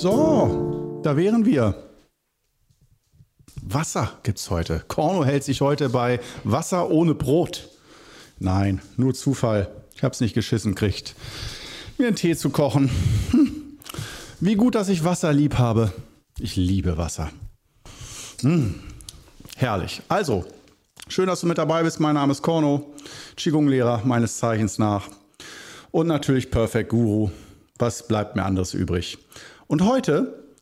So, da wären wir. Wasser gibt's heute. Korno hält sich heute bei Wasser ohne Brot. Nein, nur Zufall. Ich hab's nicht geschissen kriegt. Mir einen Tee zu kochen. Hm. Wie gut, dass ich Wasser lieb habe. Ich liebe Wasser. Hm. Herrlich. Also, schön, dass du mit dabei bist. Mein Name ist Korno, Qigong-Lehrer meines Zeichens nach. Und natürlich Perfect Guru. Was bleibt mir anderes übrig? Und heute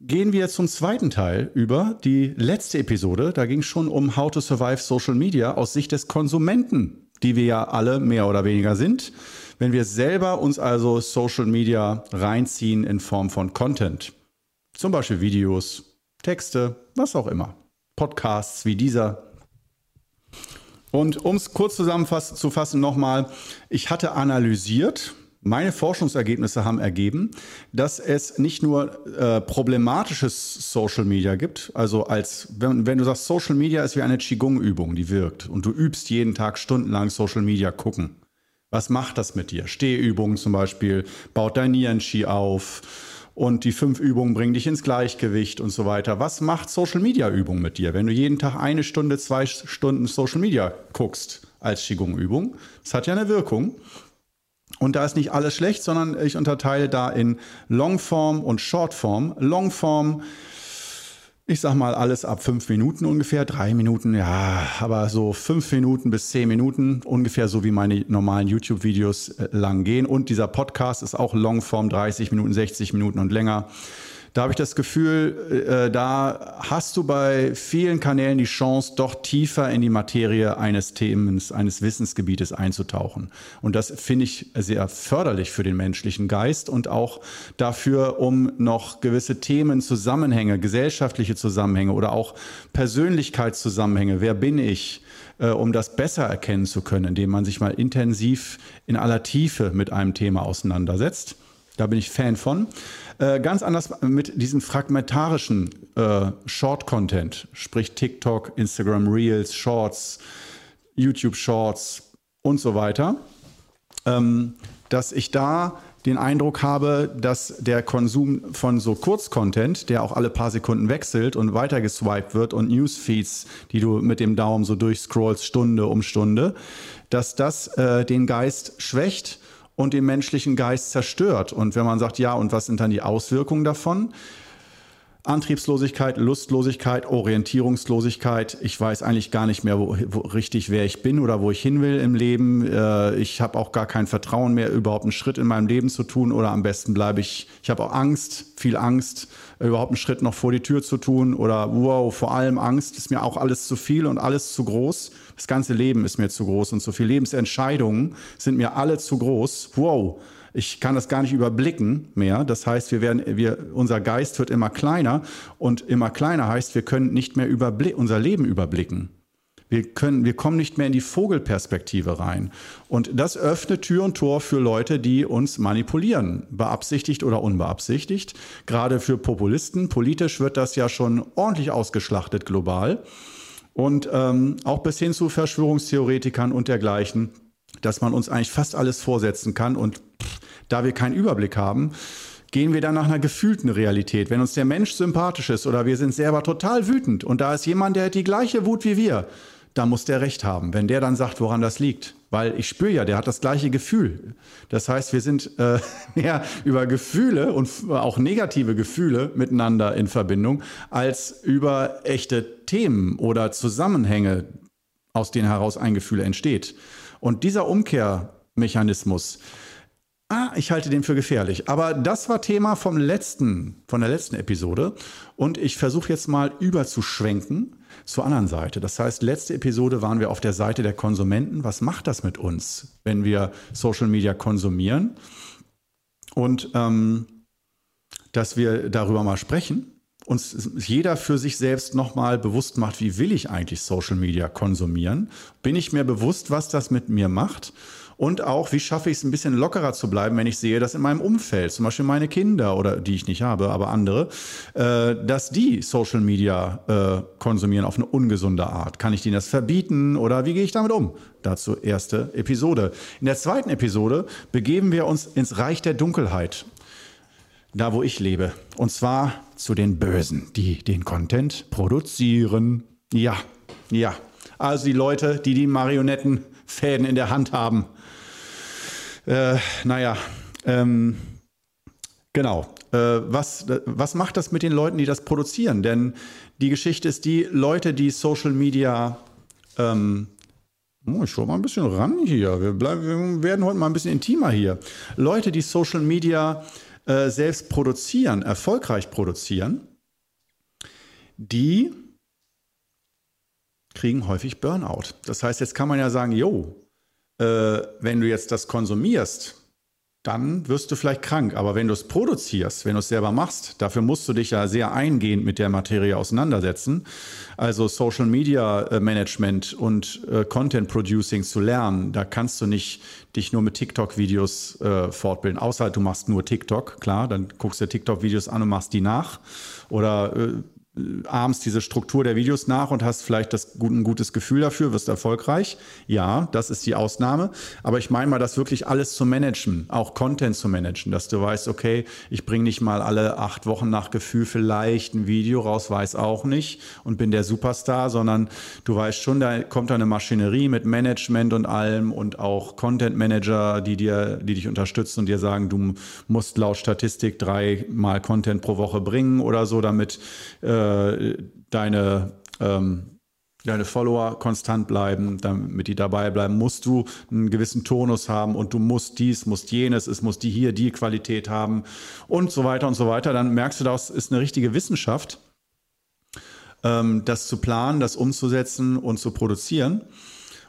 gehen wir zum zweiten Teil über die letzte Episode. Da ging es schon um How to Survive Social Media aus Sicht des Konsumenten, die wir ja alle mehr oder weniger sind. Wenn wir selber uns also Social Media reinziehen in Form von Content. Zum Beispiel Videos, Texte, was auch immer. Podcasts wie dieser. Und um es kurz zusammenzufassen nochmal, ich hatte analysiert, meine Forschungsergebnisse haben ergeben, dass es nicht nur äh, problematisches Social Media gibt, also als wenn, wenn du sagst, Social Media ist wie eine Qigong-Übung, die wirkt und du übst jeden Tag stundenlang Social Media gucken. Was macht das mit dir? Stehübungen zum Beispiel, baut dein Nieren-Qi auf und die fünf Übungen bringen dich ins Gleichgewicht und so weiter. Was macht Social Media Übung mit dir, wenn du jeden Tag eine Stunde, zwei Stunden Social Media guckst als Qigong-Übung? Das hat ja eine Wirkung. Und da ist nicht alles schlecht, sondern ich unterteile da in Longform und Shortform. Longform, ich sag mal alles ab fünf Minuten ungefähr, drei Minuten, ja, aber so fünf Minuten bis zehn Minuten, ungefähr so wie meine normalen YouTube-Videos äh, lang gehen. Und dieser Podcast ist auch Longform, 30 Minuten, 60 Minuten und länger. Da habe ich das Gefühl, äh, da hast du bei vielen Kanälen die Chance, doch tiefer in die Materie eines Themens, eines Wissensgebietes einzutauchen. Und das finde ich sehr förderlich für den menschlichen Geist und auch dafür, um noch gewisse Themen, Zusammenhänge, gesellschaftliche Zusammenhänge oder auch Persönlichkeitszusammenhänge, wer bin ich, äh, um das besser erkennen zu können, indem man sich mal intensiv in aller Tiefe mit einem Thema auseinandersetzt. Da bin ich Fan von. Äh, ganz anders mit diesem fragmentarischen äh, Short-Content, sprich TikTok, Instagram Reels, Shorts, YouTube Shorts und so weiter, ähm, dass ich da den Eindruck habe, dass der Konsum von so Kurzcontent, der auch alle paar Sekunden wechselt und weiter geswiped wird und Newsfeeds, die du mit dem Daumen so durchscrollst Stunde um Stunde, dass das äh, den Geist schwächt und den menschlichen Geist zerstört. Und wenn man sagt, ja, und was sind dann die Auswirkungen davon? Antriebslosigkeit, Lustlosigkeit, Orientierungslosigkeit. Ich weiß eigentlich gar nicht mehr wo, wo richtig, wer ich bin oder wo ich hin will im Leben. Äh, ich habe auch gar kein Vertrauen mehr, überhaupt einen Schritt in meinem Leben zu tun oder am besten bleibe ich, ich habe auch Angst, viel Angst, überhaupt einen Schritt noch vor die Tür zu tun oder wow, vor allem Angst ist mir auch alles zu viel und alles zu groß. Das ganze Leben ist mir zu groß und so viele Lebensentscheidungen sind mir alle zu groß. Wow ich kann das gar nicht überblicken mehr. Das heißt, wir werden, wir, unser Geist wird immer kleiner und immer kleiner heißt, wir können nicht mehr unser Leben überblicken. Wir, können, wir kommen nicht mehr in die Vogelperspektive rein. Und das öffnet Tür und Tor für Leute, die uns manipulieren, beabsichtigt oder unbeabsichtigt. Gerade für Populisten. Politisch wird das ja schon ordentlich ausgeschlachtet global. Und ähm, auch bis hin zu Verschwörungstheoretikern und dergleichen, dass man uns eigentlich fast alles vorsetzen kann und da wir keinen Überblick haben, gehen wir dann nach einer gefühlten Realität. Wenn uns der Mensch sympathisch ist oder wir sind selber total wütend und da ist jemand, der hat die gleiche Wut wie wir, da muss der recht haben, wenn der dann sagt, woran das liegt. Weil ich spüre ja, der hat das gleiche Gefühl. Das heißt, wir sind äh, mehr über Gefühle und auch negative Gefühle miteinander in Verbindung, als über echte Themen oder Zusammenhänge, aus denen heraus ein Gefühl entsteht. Und dieser Umkehrmechanismus, Ah, ich halte den für gefährlich. Aber das war Thema vom letzten, von der letzten Episode. Und ich versuche jetzt mal überzuschwenken zur anderen Seite. Das heißt, letzte Episode waren wir auf der Seite der Konsumenten. Was macht das mit uns, wenn wir Social Media konsumieren? Und ähm, dass wir darüber mal sprechen, uns jeder für sich selbst nochmal bewusst macht, wie will ich eigentlich Social Media konsumieren? Bin ich mir bewusst, was das mit mir macht? Und auch, wie schaffe ich es ein bisschen lockerer zu bleiben, wenn ich sehe, dass in meinem Umfeld, zum Beispiel meine Kinder oder die ich nicht habe, aber andere, äh, dass die Social Media äh, konsumieren auf eine ungesunde Art. Kann ich denen das verbieten oder wie gehe ich damit um? Dazu erste Episode. In der zweiten Episode begeben wir uns ins Reich der Dunkelheit. da wo ich lebe. Und zwar zu den Bösen, die den Content produzieren. Ja, ja. Also die Leute, die die Marionettenfäden in der Hand haben. Äh, naja, ähm, genau. Äh, was, was macht das mit den Leuten, die das produzieren? Denn die Geschichte ist die, Leute, die Social Media ähm, Oh, ich schaue mal ein bisschen ran hier. Wir, bleiben, wir, werden heute mal ein bisschen intimer hier. Leute, die Social Media äh, selbst produzieren, erfolgreich produzieren, die kriegen häufig Burnout. Das heißt, jetzt kann man ja sagen, jo, äh, wenn du jetzt das konsumierst, dann wirst du vielleicht krank. Aber wenn du es produzierst, wenn du es selber machst, dafür musst du dich ja sehr eingehend mit der Materie auseinandersetzen. Also Social Media äh, Management und äh, Content Producing zu lernen, da kannst du nicht dich nur mit TikTok-Videos äh, fortbilden. Außer du machst nur TikTok, klar, dann guckst du TikTok-Videos an und machst die nach. Oder äh, ahmst diese Struktur der Videos nach und hast vielleicht das, ein gutes Gefühl dafür, wirst erfolgreich. Ja, das ist die Ausnahme. Aber ich meine mal, das wirklich alles zu managen, auch Content zu managen, dass du weißt, okay, ich bringe nicht mal alle acht Wochen nach Gefühl vielleicht ein Video raus, weiß auch nicht und bin der Superstar, sondern du weißt schon, da kommt eine Maschinerie mit Management und allem und auch Content Manager, die dir, die dich unterstützen und dir sagen, du musst laut Statistik dreimal Content pro Woche bringen oder so, damit äh, äh, deine, ähm, deine Follower konstant bleiben, damit die dabei bleiben, musst du einen gewissen Tonus haben und du musst dies, musst jenes, es muss die hier die Qualität haben und so weiter und so weiter. Dann merkst du, das ist eine richtige Wissenschaft, ähm, das zu planen, das umzusetzen und zu produzieren.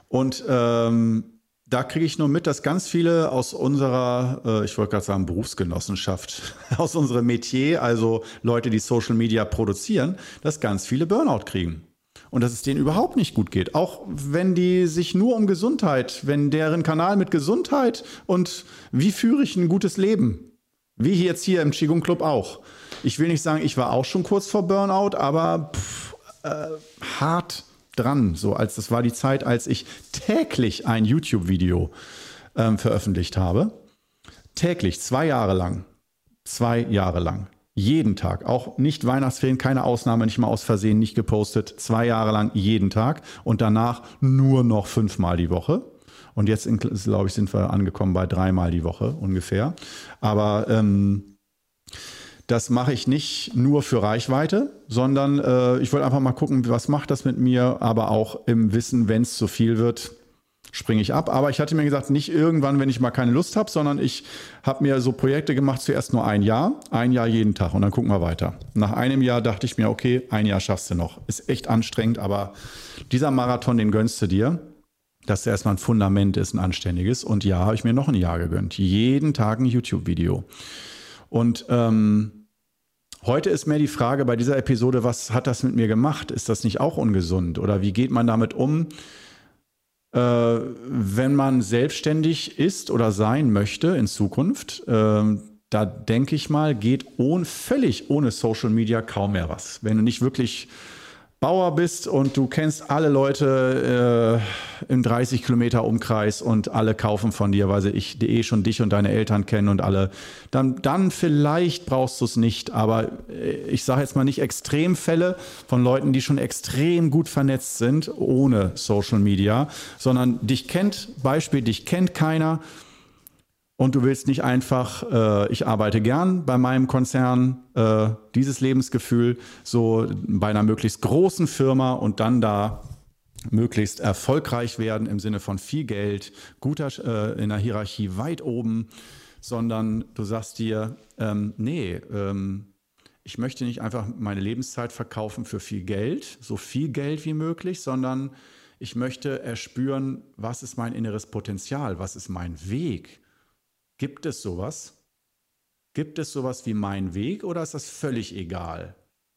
Und ähm, da kriege ich nur mit, dass ganz viele aus unserer, äh, ich wollte gerade sagen Berufsgenossenschaft, aus unserem Metier, also Leute, die Social Media produzieren, dass ganz viele Burnout kriegen. Und dass es denen überhaupt nicht gut geht. Auch wenn die sich nur um Gesundheit, wenn deren Kanal mit Gesundheit und wie führe ich ein gutes Leben, wie jetzt hier im Qigong Club auch. Ich will nicht sagen, ich war auch schon kurz vor Burnout, aber pff, äh, hart dran. So als das war die Zeit, als ich täglich ein YouTube-Video ähm, veröffentlicht habe. Täglich, zwei Jahre lang. Zwei Jahre lang. Jeden Tag. Auch nicht Weihnachtsferien, keine Ausnahme, nicht mal aus Versehen nicht gepostet. Zwei Jahre lang jeden Tag und danach nur noch fünfmal die Woche. Und jetzt, glaube ich, sind wir angekommen bei dreimal die Woche ungefähr. Aber ähm, das mache ich nicht nur für Reichweite, sondern äh, ich wollte einfach mal gucken, was macht das mit mir, aber auch im Wissen, wenn es zu viel wird, springe ich ab. Aber ich hatte mir gesagt, nicht irgendwann, wenn ich mal keine Lust habe, sondern ich habe mir so Projekte gemacht, zuerst nur ein Jahr, ein Jahr jeden Tag und dann gucken wir weiter. Nach einem Jahr dachte ich mir, okay, ein Jahr schaffst du noch. Ist echt anstrengend, aber dieser Marathon, den gönnst du dir dass der erstmal ein Fundament ist, ein anständiges. Und ja, habe ich mir noch ein Jahr gegönnt. Jeden Tag ein YouTube-Video. Und ähm, Heute ist mehr die Frage bei dieser Episode, was hat das mit mir gemacht? Ist das nicht auch ungesund? Oder wie geht man damit um, äh, wenn man selbstständig ist oder sein möchte in Zukunft? Äh, da denke ich mal, geht ohne, völlig ohne Social Media kaum mehr was. Wenn du nicht wirklich Bauer bist und du kennst alle Leute äh, im 30 Kilometer Umkreis und alle kaufen von dir, weil sie ich, eh schon dich und deine Eltern kennen und alle, dann, dann vielleicht brauchst du es nicht. Aber äh, ich sage jetzt mal nicht Extremfälle von Leuten, die schon extrem gut vernetzt sind, ohne Social Media, sondern dich kennt, Beispiel, dich kennt keiner und du willst nicht einfach, äh, ich arbeite gern bei meinem Konzern, äh, dieses Lebensgefühl so bei einer möglichst großen Firma und dann da möglichst erfolgreich werden im Sinne von viel Geld, guter äh, in der Hierarchie weit oben, sondern du sagst dir, ähm, nee, ähm, ich möchte nicht einfach meine Lebenszeit verkaufen für viel Geld, so viel Geld wie möglich, sondern ich möchte erspüren, was ist mein inneres Potenzial, was ist mein Weg, Gibt es sowas? Gibt es sowas wie mein Weg oder ist das völlig egal?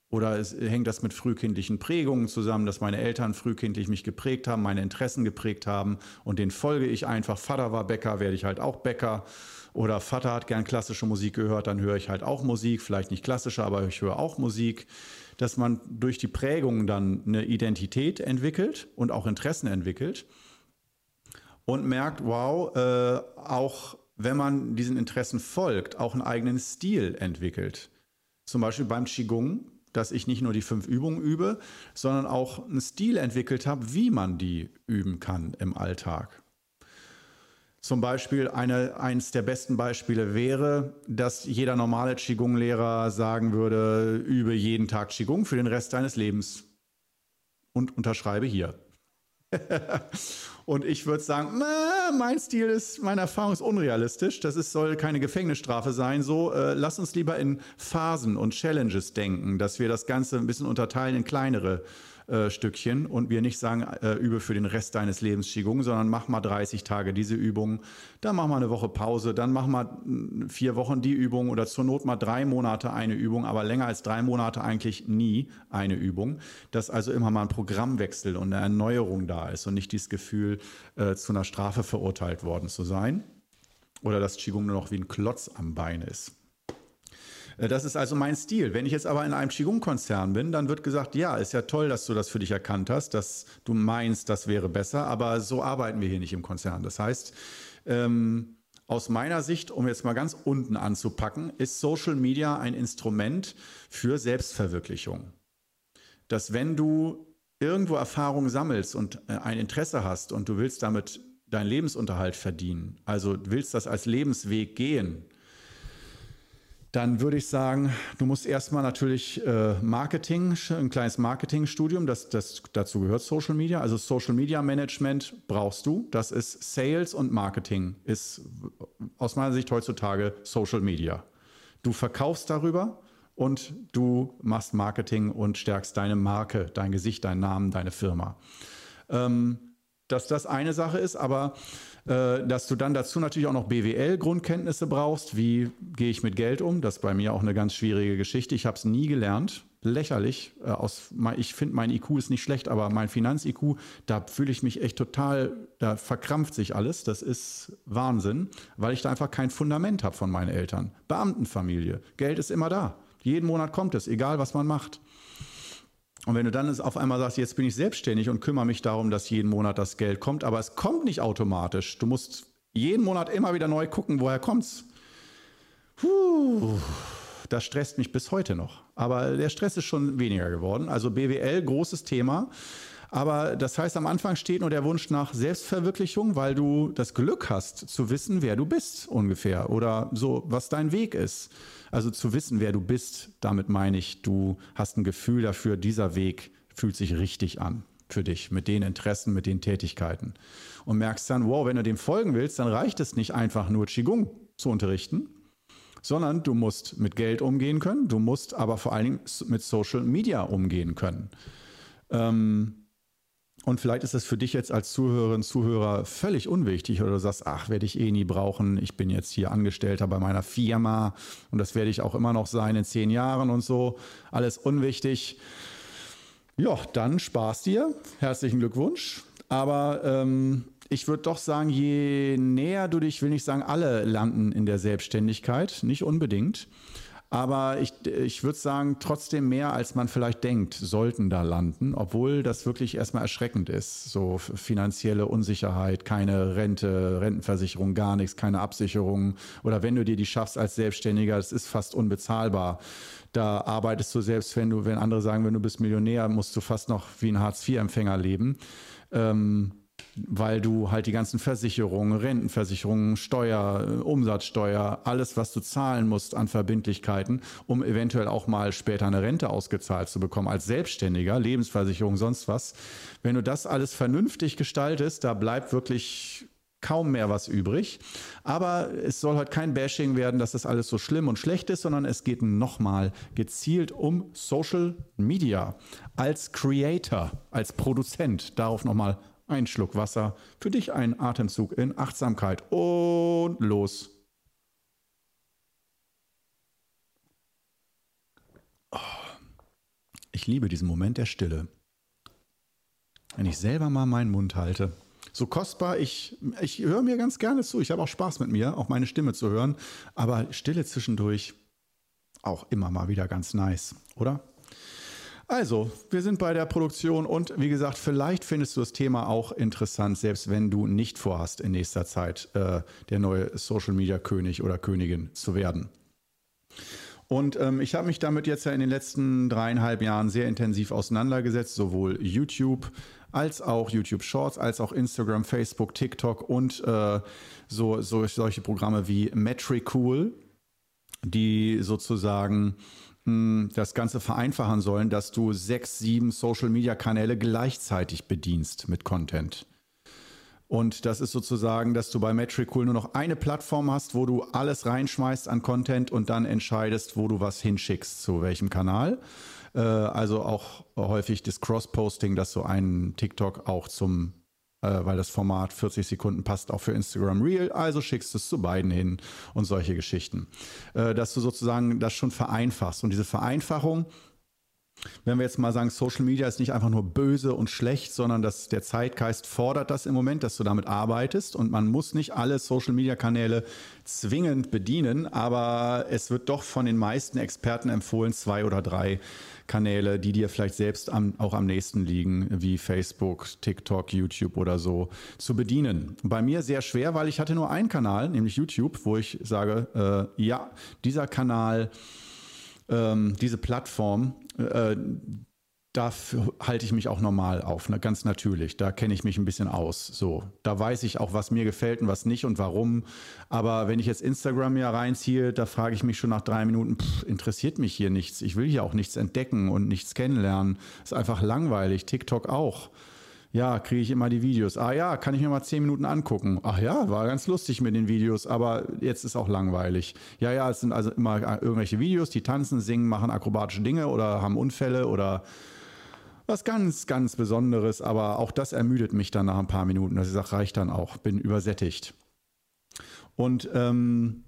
Oder es, hängt das mit frühkindlichen Prägungen zusammen, dass meine Eltern frühkindlich mich geprägt haben, meine Interessen geprägt haben und den folge ich einfach. Vater war Bäcker, werde ich halt auch Bäcker. Oder Vater hat gern klassische Musik gehört, dann höre ich halt auch Musik. Vielleicht nicht klassische, aber ich höre auch Musik. Dass man durch die Prägung dann eine Identität entwickelt und auch Interessen entwickelt und merkt, wow, äh, auch wenn man diesen Interessen folgt, auch einen eigenen Stil entwickelt. Zum Beispiel beim Qigong, dass ich nicht nur die fünf Übungen übe, sondern auch einen Stil entwickelt habe, wie man die üben kann im Alltag. Zum Beispiel eine, eins der besten Beispiele wäre, dass jeder normale Qigong-Lehrer sagen würde, übe jeden Tag Qigong für den Rest deines Lebens. Und unterschreibe hier. Und ich würde sagen, mein Stil ist, meine Erfahrung ist unrealistisch. Das ist, soll keine Gefängnisstrafe sein. So, äh, lass uns lieber in Phasen und Challenges denken, dass wir das Ganze ein bisschen unterteilen in kleinere äh, Stückchen und wir nicht sagen, äh, übe für den Rest deines Lebens Qigong, sondern mach mal 30 Tage diese Übung, dann mach mal eine Woche Pause, dann mach mal hm, vier Wochen die Übung oder zur Not mal drei Monate eine Übung, aber länger als drei Monate eigentlich nie eine Übung. Dass also immer mal ein Programmwechsel und eine Erneuerung da ist und nicht dieses Gefühl, äh, zu einer Strafe verurteilt worden zu sein. Oder dass Qigong nur noch wie ein Klotz am Bein ist. Äh, das ist also mein Stil. Wenn ich jetzt aber in einem Qigong-Konzern bin, dann wird gesagt, ja, ist ja toll, dass du das für dich erkannt hast, dass du meinst, das wäre besser, aber so arbeiten wir hier nicht im Konzern. Das heißt, ähm, aus meiner Sicht, um jetzt mal ganz unten anzupacken, ist Social Media ein Instrument für Selbstverwirklichung. Dass wenn du irgendwo Erfahrung sammelst und äh, ein Interesse hast und du willst damit deinen Lebensunterhalt verdienen, also willst das als Lebensweg gehen, dann würde ich sagen, du musst erstmal natürlich äh, Marketing, ein kleines Marketingstudium, das, das dazu gehört Social Media. Also Social Media Management brauchst du. Das ist Sales und Marketing, ist aus meiner Sicht heutzutage Social Media. Du verkaufst darüber und du machst Marketing und stärkst deine Marke, dein Gesicht, deinen Namen, deine Firma. Ähm, dass das eine Sache ist, aber dass du dann dazu natürlich auch noch BWL-Grundkenntnisse brauchst. Wie gehe ich mit Geld um? Das ist bei mir auch eine ganz schwierige Geschichte. Ich habe es nie gelernt. Lächerlich. Äh, aus, ich finde, mein IQ ist nicht schlecht, aber mein Finanz-IQ, da fühle ich mich echt total, da verkrampft sich alles. Das ist Wahnsinn, weil ich da einfach kein Fundament habe von meinen Eltern. Beamtenfamilie. Geld ist immer da. Jeden Monat kommt es, egal was man macht. Und wenn du dann auf einmal sagst, jetzt bin ich selbstständig und kümmere mich darum, dass jeden Monat das Geld kommt, aber es kommt nicht automatisch. Du musst jeden Monat immer wieder neu gucken, woher kommt's. Puh, das stresst mich bis heute noch. Aber der Stress ist schon weniger geworden. Also BWL, großes Thema. Aber das heißt, am Anfang steht nur der Wunsch nach Selbstverwirklichung, weil du das Glück hast, zu wissen, wer du bist ungefähr oder so, was dein Weg ist. Also zu wissen, wer du bist, damit meine ich, du hast ein Gefühl dafür, dieser Weg fühlt sich richtig an für dich, mit den Interessen, mit den Tätigkeiten. Und merkst dann, wow, wenn du dem folgen willst, dann reicht es nicht einfach nur Qigong zu unterrichten, sondern du musst mit Geld umgehen können, du musst aber vor allen Dingen mit Social Media umgehen können. Ähm, und vielleicht ist das für dich jetzt als Zuhörerin, Zuhörer völlig unwichtig oder du sagst, ach, werde ich eh nie brauchen. Ich bin jetzt hier Angestellter bei meiner Firma und das werde ich auch immer noch sein in zehn Jahren und so. Alles unwichtig. Ja, dann Spaß dir. Herzlichen Glückwunsch. Aber ähm, ich würde doch sagen, je näher du dich, will nicht sagen, alle landen in der Selbstständigkeit, nicht unbedingt. Aber ich, ich würde sagen, trotzdem mehr, als man vielleicht denkt, sollten da landen, obwohl das wirklich erstmal erschreckend ist. So finanzielle Unsicherheit, keine Rente, Rentenversicherung, gar nichts, keine Absicherung. Oder wenn du dir die schaffst als Selbstständiger, das ist fast unbezahlbar. Da arbeitest du selbst, wenn du, wenn andere sagen, wenn du bist Millionär, musst du fast noch wie ein Hartz-IV-Empfänger leben. Ähm, weil du halt die ganzen Versicherungen, Rentenversicherungen, Steuer, Umsatzsteuer, alles, was du zahlen musst an Verbindlichkeiten, um eventuell auch mal später eine Rente ausgezahlt zu bekommen als Selbstständiger, Lebensversicherung, sonst was. Wenn du das alles vernünftig gestaltest, da bleibt wirklich kaum mehr was übrig. Aber es soll heute kein Bashing werden, dass das alles so schlimm und schlecht ist, sondern es geht nochmal gezielt um Social Media als Creator, als Produzent. Darauf nochmal ein Schluck Wasser, für dich ein Atemzug in Achtsamkeit und los. Oh, ich liebe diesen Moment der Stille. Wenn ich selber mal meinen Mund halte. So kostbar, ich, ich höre mir ganz gerne zu. Ich habe auch Spaß mit mir, auch meine Stimme zu hören. Aber Stille zwischendurch auch immer mal wieder ganz nice, oder? Also, wir sind bei der Produktion und wie gesagt, vielleicht findest du das Thema auch interessant, selbst wenn du nicht vorhast, in nächster Zeit äh, der neue Social Media König oder Königin zu werden. Und ähm, ich habe mich damit jetzt ja in den letzten dreieinhalb Jahren sehr intensiv auseinandergesetzt, sowohl YouTube als auch YouTube Shorts, als auch Instagram, Facebook, TikTok und äh, so, so solche Programme wie Metricool, die sozusagen hm, das Ganze vereinfachen sollen, dass du sechs, sieben Social-Media-Kanäle gleichzeitig bedienst mit Content. Und das ist sozusagen, dass du bei Metricool nur noch eine Plattform hast, wo du alles reinschmeißt an Content und dann entscheidest, wo du was hinschickst, zu welchem Kanal. Äh, also auch häufig das Cross-Posting, dass du einen TikTok auch zum äh, weil das Format 40 Sekunden passt auch für Instagram Real, also schickst du es zu beiden hin und solche Geschichten. Äh, dass du sozusagen das schon vereinfachst. Und diese Vereinfachung, wenn wir jetzt mal sagen, Social Media ist nicht einfach nur böse und schlecht, sondern dass der Zeitgeist fordert das im Moment, dass du damit arbeitest und man muss nicht alle Social Media Kanäle zwingend bedienen, aber es wird doch von den meisten Experten empfohlen, zwei oder drei Kanäle, die dir vielleicht selbst am, auch am nächsten liegen, wie Facebook, TikTok, YouTube oder so, zu bedienen. Bei mir sehr schwer, weil ich hatte nur einen Kanal, nämlich YouTube, wo ich sage, äh, ja, dieser Kanal, ähm, diese Plattform, äh, da halte ich mich auch normal auf, ne? ganz natürlich. Da kenne ich mich ein bisschen aus. So, da weiß ich auch, was mir gefällt und was nicht und warum. Aber wenn ich jetzt Instagram ja reinziehe, da frage ich mich schon nach drei Minuten, pff, interessiert mich hier nichts. Ich will hier auch nichts entdecken und nichts kennenlernen. Ist einfach langweilig. TikTok auch. Ja, kriege ich immer die Videos. Ah ja, kann ich mir mal zehn Minuten angucken. Ach ja, war ganz lustig mit den Videos, aber jetzt ist auch langweilig. Ja, ja, es sind also immer irgendwelche Videos, die tanzen, singen, machen akrobatische Dinge oder haben Unfälle oder was ganz, ganz Besonderes, aber auch das ermüdet mich dann nach ein paar Minuten. Das ich reicht dann auch, bin übersättigt. Und ähm,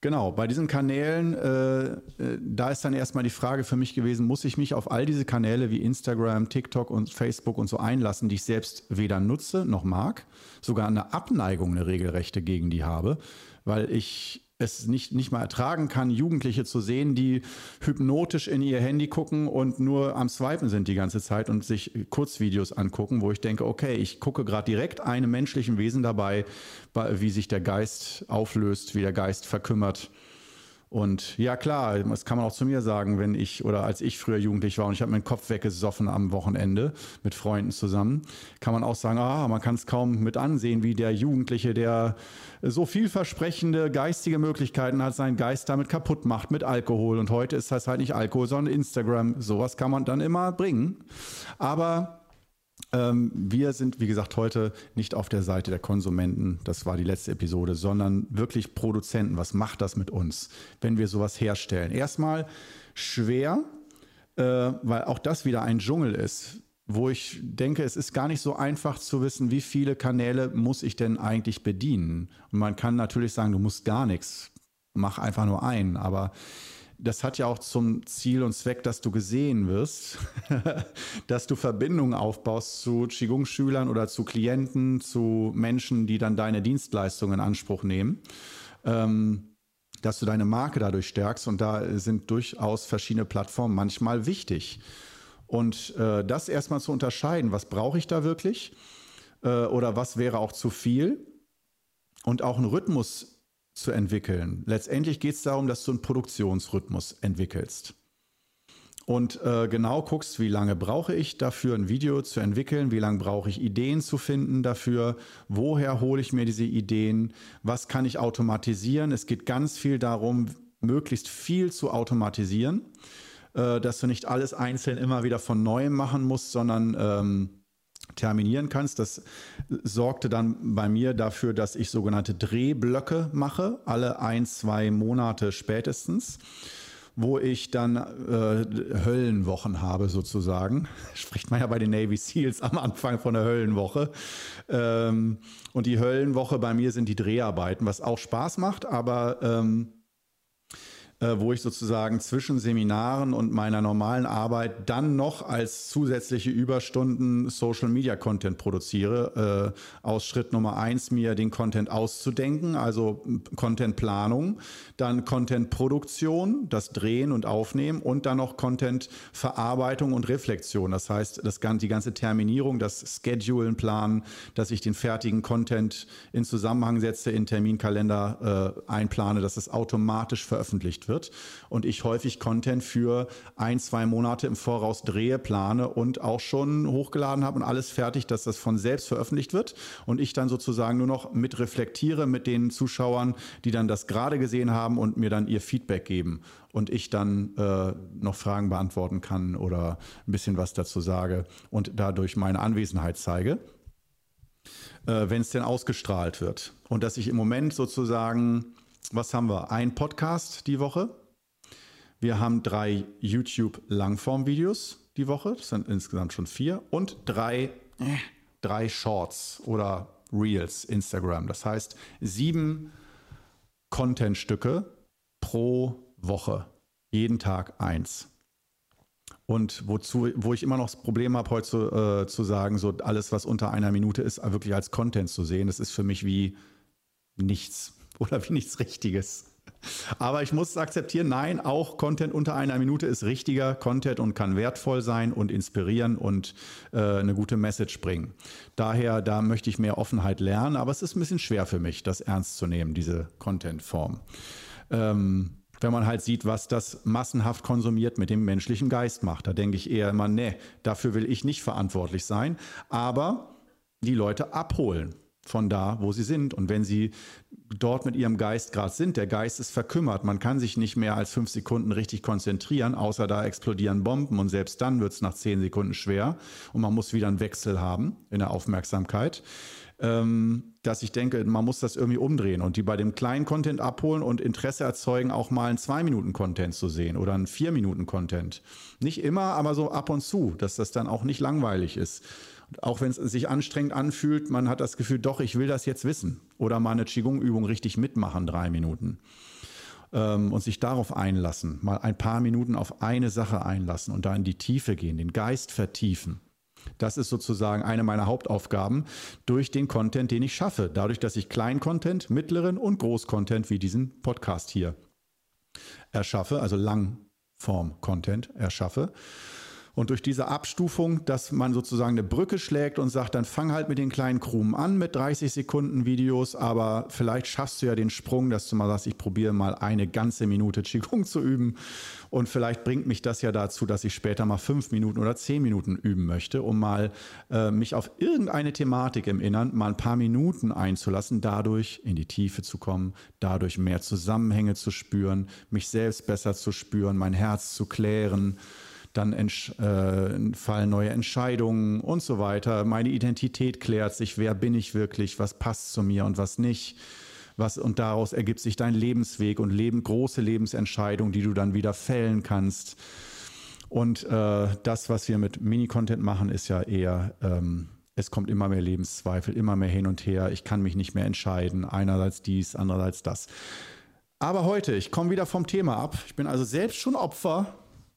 genau, bei diesen Kanälen, äh, äh, da ist dann erstmal die Frage für mich gewesen, muss ich mich auf all diese Kanäle wie Instagram, TikTok und Facebook und so einlassen, die ich selbst weder nutze noch mag, sogar eine Abneigung, eine regelrechte gegen die habe, weil ich es nicht, nicht mal ertragen kann, Jugendliche zu sehen, die hypnotisch in ihr Handy gucken und nur am Swipen sind die ganze Zeit und sich Kurzvideos angucken, wo ich denke, okay, ich gucke gerade direkt einem menschlichen Wesen dabei, wie sich der Geist auflöst, wie der Geist verkümmert und ja, klar, das kann man auch zu mir sagen, wenn ich oder als ich früher jugendlich war und ich habe meinen Kopf weggesoffen am Wochenende mit Freunden zusammen, kann man auch sagen, ah, man kann es kaum mit ansehen, wie der Jugendliche, der so vielversprechende geistige Möglichkeiten hat, seinen Geist damit kaputt macht mit Alkohol. Und heute ist das halt nicht Alkohol, sondern Instagram. Sowas kann man dann immer bringen. Aber wir sind, wie gesagt, heute nicht auf der Seite der Konsumenten, das war die letzte Episode, sondern wirklich Produzenten. Was macht das mit uns, wenn wir sowas herstellen? Erstmal schwer, äh, weil auch das wieder ein Dschungel ist wo ich denke, es ist gar nicht so einfach zu wissen, wie viele Kanäle muss ich denn eigentlich bedienen. Und man kann natürlich sagen, du musst gar nichts, mach einfach nur einen, aber das hat ja auch zum Ziel und Zweck, dass du gesehen wirst, dass du Verbindungen aufbaust zu Qigong-Schülern oder zu Klienten, zu Menschen, die dann deine Dienstleistungen in Anspruch nehmen. Ähm, dass du deine Marke dadurch stärkst und da sind durchaus verschiedene Plattformen manchmal wichtig. Und äh, das erstmal zu unterscheiden, was brauche ich da wirklich äh, oder was wäre auch zu viel und auch einen Rhythmus zu entwickeln. Letztendlich geht es darum, dass du einen Produktionsrhythmus entwickelst. Und äh, genau guckst, wie lange brauche ich dafür, ein Video zu entwickeln, wie lange brauche ich Ideen zu finden dafür, woher hole ich mir diese Ideen, was kann ich automatisieren. Es geht ganz viel darum, möglichst viel zu automatisieren, äh, dass du nicht alles einzeln immer wieder von neuem machen musst, sondern ähm, terminieren kannst. Das sorgte dann bei mir dafür, dass ich sogenannte Drehblöcke mache, alle ein, zwei Monate spätestens wo ich dann äh, Höllenwochen habe sozusagen. Spricht man ja bei den Navy Seals am Anfang von der Höllenwoche. Ähm, und die Höllenwoche bei mir sind die Dreharbeiten, was auch Spaß macht, aber ähm, äh, wo ich sozusagen zwischen Seminaren und meiner normalen Arbeit dann noch als zusätzliche Überstunden Social Media Content produziere. Äh, aus Schritt Nummer eins mir den Content auszudenken, also Content Planung, dann Content Produktion, das Drehen und Aufnehmen und dann noch Content Verarbeitung und Reflexion. Das heißt, das, die ganze Terminierung, das Schedulen, Planen, dass ich den fertigen Content in Zusammenhang setze, in Terminkalender äh, einplane, dass es automatisch veröffentlicht wird wird und ich häufig Content für ein, zwei Monate im Voraus drehe, plane und auch schon hochgeladen habe und alles fertig, dass das von selbst veröffentlicht wird und ich dann sozusagen nur noch mit reflektiere mit den Zuschauern, die dann das gerade gesehen haben und mir dann ihr Feedback geben und ich dann äh, noch Fragen beantworten kann oder ein bisschen was dazu sage und dadurch meine Anwesenheit zeige äh, wenn es denn ausgestrahlt wird. Und dass ich im Moment sozusagen was haben wir? Ein Podcast die Woche. Wir haben drei YouTube-Langform-Videos die Woche. Das sind insgesamt schon vier. Und drei, äh, drei Shorts oder Reels, Instagram. Das heißt, sieben Content-Stücke pro Woche. Jeden Tag eins. Und wozu, wo ich immer noch das Problem habe, heute zu, äh, zu sagen, so alles, was unter einer Minute ist, wirklich als Content zu sehen, das ist für mich wie nichts oder wie nichts Richtiges. Aber ich muss akzeptieren, nein, auch Content unter einer Minute ist richtiger Content und kann wertvoll sein und inspirieren und äh, eine gute Message bringen. Daher, da möchte ich mehr Offenheit lernen, aber es ist ein bisschen schwer für mich, das ernst zu nehmen, diese Content-Form. Ähm, wenn man halt sieht, was das massenhaft konsumiert mit dem menschlichen Geist macht, da denke ich eher immer, nee, dafür will ich nicht verantwortlich sein, aber die Leute abholen von da, wo sie sind. Und wenn sie dort mit ihrem Geist gerade sind, der Geist ist verkümmert, man kann sich nicht mehr als fünf Sekunden richtig konzentrieren, außer da explodieren Bomben und selbst dann wird es nach zehn Sekunden schwer und man muss wieder einen Wechsel haben in der Aufmerksamkeit. Ähm, dass ich denke, man muss das irgendwie umdrehen und die bei dem kleinen Content abholen und Interesse erzeugen, auch mal einen Zwei-Minuten-Content zu sehen oder einen Vier-Minuten-Content. Nicht immer, aber so ab und zu, dass das dann auch nicht langweilig ist auch wenn es sich anstrengend anfühlt, man hat das Gefühl, doch, ich will das jetzt wissen. Oder mal eine Qigong-Übung richtig mitmachen, drei Minuten. Ähm, und sich darauf einlassen, mal ein paar Minuten auf eine Sache einlassen und da in die Tiefe gehen, den Geist vertiefen. Das ist sozusagen eine meiner Hauptaufgaben durch den Content, den ich schaffe. Dadurch, dass ich Klein-Content, mittleren und Groß-Content wie diesen Podcast hier erschaffe, also Langform-Content erschaffe. Und durch diese Abstufung, dass man sozusagen eine Brücke schlägt und sagt, dann fang halt mit den kleinen Krumen an mit 30 Sekunden Videos, aber vielleicht schaffst du ja den Sprung, dass du mal sagst, ich probiere mal eine ganze Minute Qigong zu üben. Und vielleicht bringt mich das ja dazu, dass ich später mal fünf Minuten oder zehn Minuten üben möchte, um mal äh, mich auf irgendeine Thematik im Innern mal ein paar Minuten einzulassen, dadurch in die Tiefe zu kommen, dadurch mehr Zusammenhänge zu spüren, mich selbst besser zu spüren, mein Herz zu klären dann äh, fallen neue Entscheidungen und so weiter. Meine Identität klärt sich, wer bin ich wirklich, was passt zu mir und was nicht. Was, und daraus ergibt sich dein Lebensweg und leben, große Lebensentscheidungen, die du dann wieder fällen kannst. Und äh, das, was wir mit Mini-Content machen, ist ja eher, ähm, es kommt immer mehr Lebenszweifel, immer mehr hin und her. Ich kann mich nicht mehr entscheiden. Einerseits dies, andererseits das. Aber heute, ich komme wieder vom Thema ab. Ich bin also selbst schon Opfer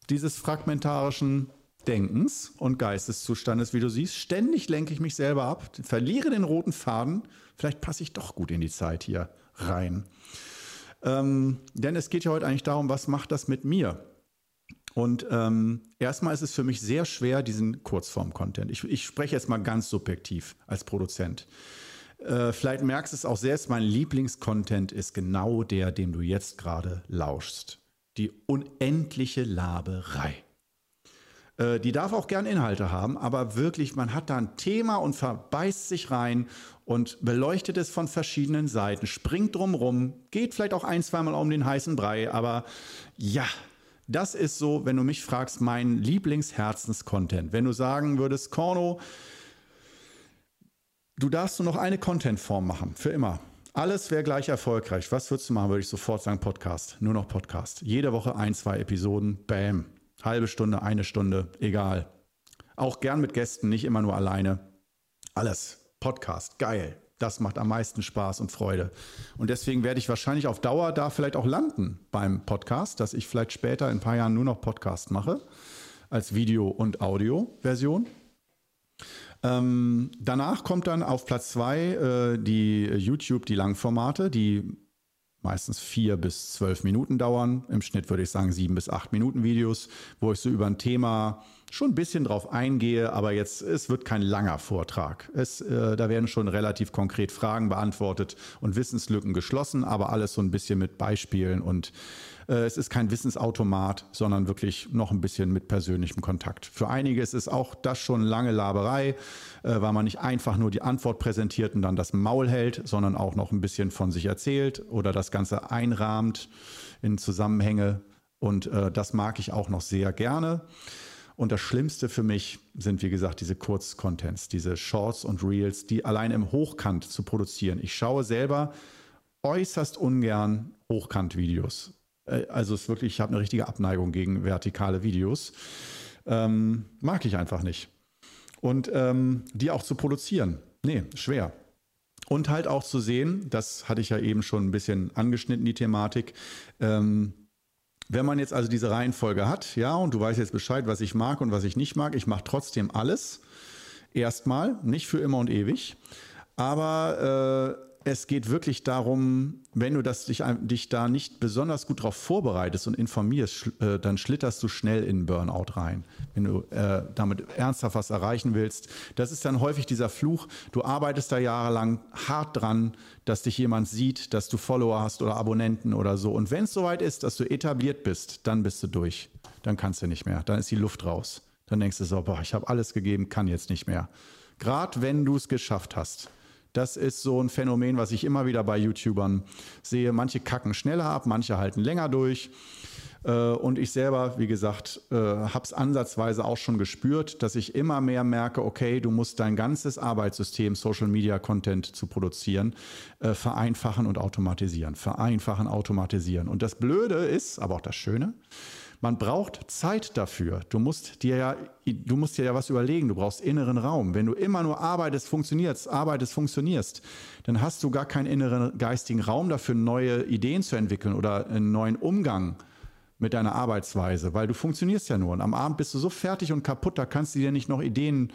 dieses fragmentarischen Denkens und Geisteszustandes, wie du siehst. Ständig lenke ich mich selber ab, verliere den roten Faden. Vielleicht passe ich doch gut in die Zeit hier rein. Ähm, denn es geht ja heute eigentlich darum, was macht das mit mir? Und ähm, erstmal ist es für mich sehr schwer, diesen Kurzform-Content. Ich, ich spreche jetzt mal ganz subjektiv als Produzent. Äh, vielleicht merkst du es auch selbst, mein Lieblingscontent ist genau der, dem du jetzt gerade lauschst die unendliche Laberei. Äh, die darf auch gern Inhalte haben, aber wirklich, man hat da ein Thema und verbeißt sich rein und beleuchtet es von verschiedenen Seiten, springt drumrum, geht vielleicht auch ein, zweimal um den heißen Brei, aber ja, das ist so, wenn du mich fragst, mein Lieblingsherzens-Content. Wenn du sagen würdest, Korno, du darfst nur noch eine Content-Form machen, für immer. Alles wäre gleich erfolgreich. Was würdest du machen? Würde ich sofort sagen, Podcast. Nur noch Podcast. Jede Woche ein, zwei Episoden. Bam. Halbe Stunde, eine Stunde, egal. Auch gern mit Gästen, nicht immer nur alleine. Alles. Podcast. Geil. Das macht am meisten Spaß und Freude. Und deswegen werde ich wahrscheinlich auf Dauer da vielleicht auch landen beim Podcast, dass ich vielleicht später in ein paar Jahren nur noch Podcast mache als Video- und Audio-Version. Ähm, danach kommt dann auf Platz zwei äh, die YouTube, die Langformate, die meistens vier bis zwölf Minuten dauern. Im Schnitt würde ich sagen sieben bis acht Minuten Videos, wo ich so über ein Thema schon ein bisschen drauf eingehe, aber jetzt, es wird kein langer Vortrag. Es, äh, da werden schon relativ konkret Fragen beantwortet und Wissenslücken geschlossen, aber alles so ein bisschen mit Beispielen und es ist kein Wissensautomat, sondern wirklich noch ein bisschen mit persönlichem Kontakt. Für einige ist es auch das schon lange Laberei, äh, weil man nicht einfach nur die Antwort präsentiert und dann das Maul hält, sondern auch noch ein bisschen von sich erzählt oder das Ganze einrahmt in Zusammenhänge. Und äh, das mag ich auch noch sehr gerne. Und das Schlimmste für mich sind, wie gesagt, diese Kurzcontents, diese Shorts und Reels, die allein im Hochkant zu produzieren. Ich schaue selber äußerst ungern Hochkant-Videos. Äh, also es ist wirklich, ich habe eine richtige Abneigung gegen vertikale Videos. Ähm, mag ich einfach nicht. Und ähm, die auch zu produzieren, nee, schwer. Und halt auch zu sehen, das hatte ich ja eben schon ein bisschen angeschnitten, die Thematik. Ähm, wenn man jetzt also diese Reihenfolge hat, ja, und du weißt jetzt Bescheid, was ich mag und was ich nicht mag, ich mache trotzdem alles. Erstmal, nicht für immer und ewig. Aber äh, es geht wirklich darum, wenn du das, dich, dich da nicht besonders gut darauf vorbereitest und informierst, äh, dann schlitterst du schnell in Burnout rein, wenn du äh, damit ernsthaft was erreichen willst. Das ist dann häufig dieser Fluch, du arbeitest da jahrelang hart dran, dass dich jemand sieht, dass du Follower hast oder Abonnenten oder so. Und wenn es soweit ist, dass du etabliert bist, dann bist du durch. Dann kannst du nicht mehr. Dann ist die Luft raus. Dann denkst du so, boah, ich habe alles gegeben, kann jetzt nicht mehr. Gerade wenn du es geschafft hast. Das ist so ein Phänomen, was ich immer wieder bei YouTubern sehe. Manche kacken schneller ab, manche halten länger durch. Äh, und ich selber, wie gesagt, äh, habe es ansatzweise auch schon gespürt, dass ich immer mehr merke, okay, du musst dein ganzes Arbeitssystem, Social Media Content zu produzieren, äh, vereinfachen und automatisieren. Vereinfachen, automatisieren. Und das Blöde ist, aber auch das Schöne, man braucht Zeit dafür. Du musst dir ja, du musst dir ja was überlegen. Du brauchst inneren Raum. Wenn du immer nur arbeitest, funktionierst, arbeitest, funktionierst, dann hast du gar keinen inneren geistigen Raum dafür, neue Ideen zu entwickeln oder einen neuen Umgang mit deiner Arbeitsweise, weil du funktionierst ja nur. Und am Abend bist du so fertig und kaputt, da kannst du dir nicht noch Ideen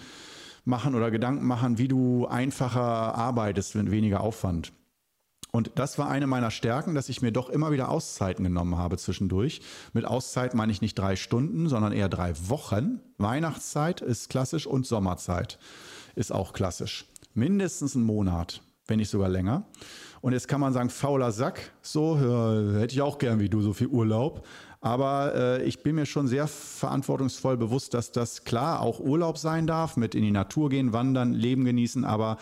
machen oder Gedanken machen, wie du einfacher arbeitest mit weniger Aufwand. Und das war eine meiner Stärken, dass ich mir doch immer wieder Auszeiten genommen habe zwischendurch. Mit Auszeit meine ich nicht drei Stunden, sondern eher drei Wochen. Weihnachtszeit ist klassisch und Sommerzeit ist auch klassisch. Mindestens einen Monat, wenn nicht sogar länger. Und jetzt kann man sagen, fauler Sack, so äh, hätte ich auch gern wie du so viel Urlaub. Aber äh, ich bin mir schon sehr verantwortungsvoll bewusst, dass das klar auch Urlaub sein darf, mit in die Natur gehen, wandern, Leben genießen, aber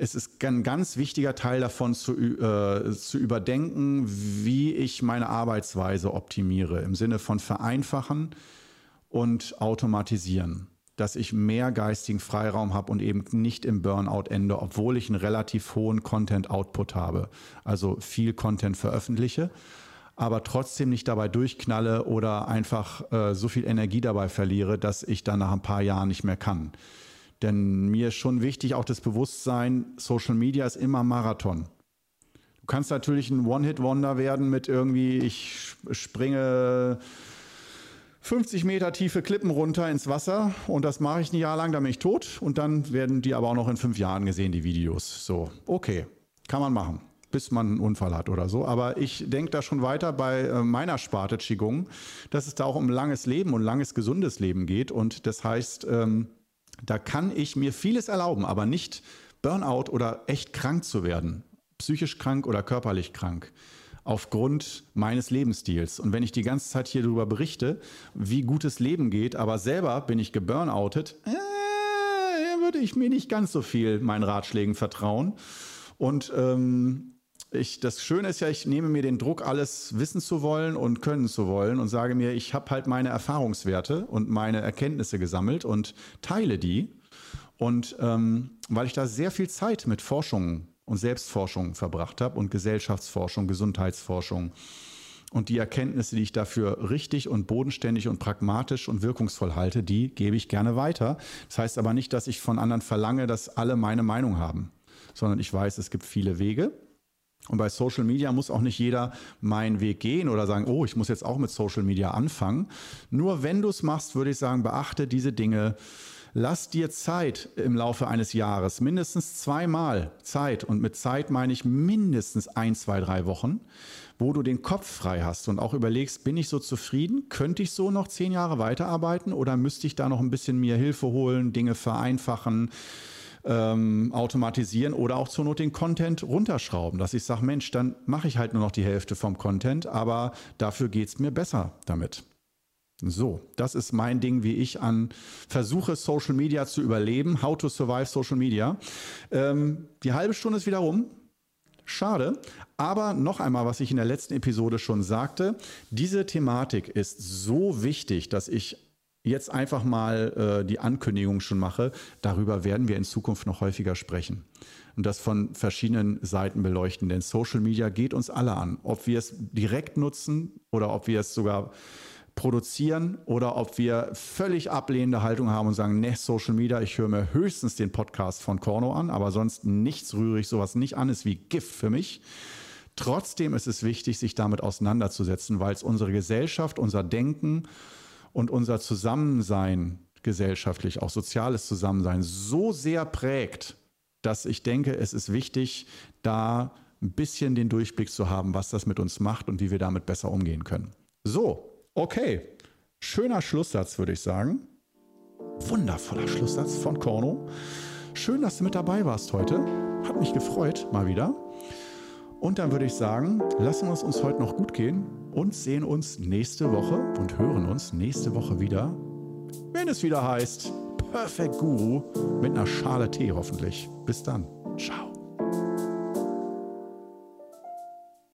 es ist ein ganz wichtiger Teil davon zu, äh, zu überdenken, wie ich meine Arbeitsweise optimiere im Sinne von vereinfachen und automatisieren dass ich mehr geistigen Freiraum habe und eben nicht im Burnout ende, obwohl ich einen relativ hohen Content-Output habe, also viel Content veröffentliche, aber trotzdem nicht dabei durchknalle oder einfach äh, so viel Energie dabei verliere, dass ich dann nach ein paar Jahren nicht mehr kann. Denn mir ist schon wichtig auch das Bewusstsein, Social Media ist immer Marathon. Du kannst natürlich ein One-Hit-Wonder werden mit irgendwie, ich springe 50 Meter tiefe Klippen runter ins Wasser und das mache ich ein Jahr lang, dann bin ich tot und dann werden die aber auch noch in fünf Jahren gesehen, die Videos. So, okay, kann man machen, bis man einen Unfall hat oder so. Aber ich denke da schon weiter bei äh, meiner Sparte Qigong, dass es da auch um langes Leben und langes gesundes Leben geht und das heißt, ähm, da kann ich mir vieles erlauben, aber nicht Burnout oder echt krank zu werden, psychisch krank oder körperlich krank aufgrund meines Lebensstils. Und wenn ich die ganze Zeit hier darüber berichte, wie gutes Leben geht, aber selber bin ich geburnoutet, äh, würde ich mir nicht ganz so viel meinen Ratschlägen vertrauen. Und ähm, ich, das Schöne ist ja, ich nehme mir den Druck, alles wissen zu wollen und können zu wollen und sage mir, ich habe halt meine Erfahrungswerte und meine Erkenntnisse gesammelt und teile die. Und ähm, weil ich da sehr viel Zeit mit Forschung und Selbstforschung verbracht habe und Gesellschaftsforschung, Gesundheitsforschung und die Erkenntnisse, die ich dafür richtig und bodenständig und pragmatisch und wirkungsvoll halte, die gebe ich gerne weiter. Das heißt aber nicht, dass ich von anderen verlange, dass alle meine Meinung haben sondern ich weiß, es gibt viele Wege. Und bei Social Media muss auch nicht jeder meinen Weg gehen oder sagen, oh, ich muss jetzt auch mit Social Media anfangen. Nur wenn du es machst, würde ich sagen, beachte diese Dinge. Lass dir Zeit im Laufe eines Jahres, mindestens zweimal Zeit. Und mit Zeit meine ich mindestens ein, zwei, drei Wochen, wo du den Kopf frei hast und auch überlegst, bin ich so zufrieden? Könnte ich so noch zehn Jahre weiterarbeiten oder müsste ich da noch ein bisschen mir Hilfe holen, Dinge vereinfachen? Ähm, automatisieren oder auch zur Not den Content runterschrauben, dass ich sage, Mensch, dann mache ich halt nur noch die Hälfte vom Content, aber dafür geht es mir besser damit. So, das ist mein Ding, wie ich an versuche, Social Media zu überleben. How to survive Social Media. Ähm, die halbe Stunde ist wieder rum. Schade. Aber noch einmal, was ich in der letzten Episode schon sagte, diese Thematik ist so wichtig, dass ich jetzt einfach mal äh, die Ankündigung schon mache, darüber werden wir in Zukunft noch häufiger sprechen und das von verschiedenen Seiten beleuchten. Denn Social Media geht uns alle an, ob wir es direkt nutzen oder ob wir es sogar produzieren oder ob wir völlig ablehnende Haltung haben und sagen, ne, Social Media, ich höre mir höchstens den Podcast von Korno an, aber sonst nichts rühre ich sowas nicht an, ist wie Gift für mich. Trotzdem ist es wichtig, sich damit auseinanderzusetzen, weil es unsere Gesellschaft, unser Denken, und unser Zusammensein gesellschaftlich, auch soziales Zusammensein so sehr prägt, dass ich denke, es ist wichtig, da ein bisschen den Durchblick zu haben, was das mit uns macht und wie wir damit besser umgehen können. So, okay. Schöner Schlusssatz, würde ich sagen. Wundervoller Schlusssatz von Korno. Schön, dass du mit dabei warst heute. Hat mich gefreut, mal wieder. Und dann würde ich sagen, lassen wir es uns heute noch gut gehen und sehen uns nächste Woche und hören uns nächste Woche wieder, wenn es wieder heißt Perfect Guru mit einer Schale Tee hoffentlich. Bis dann. Ciao.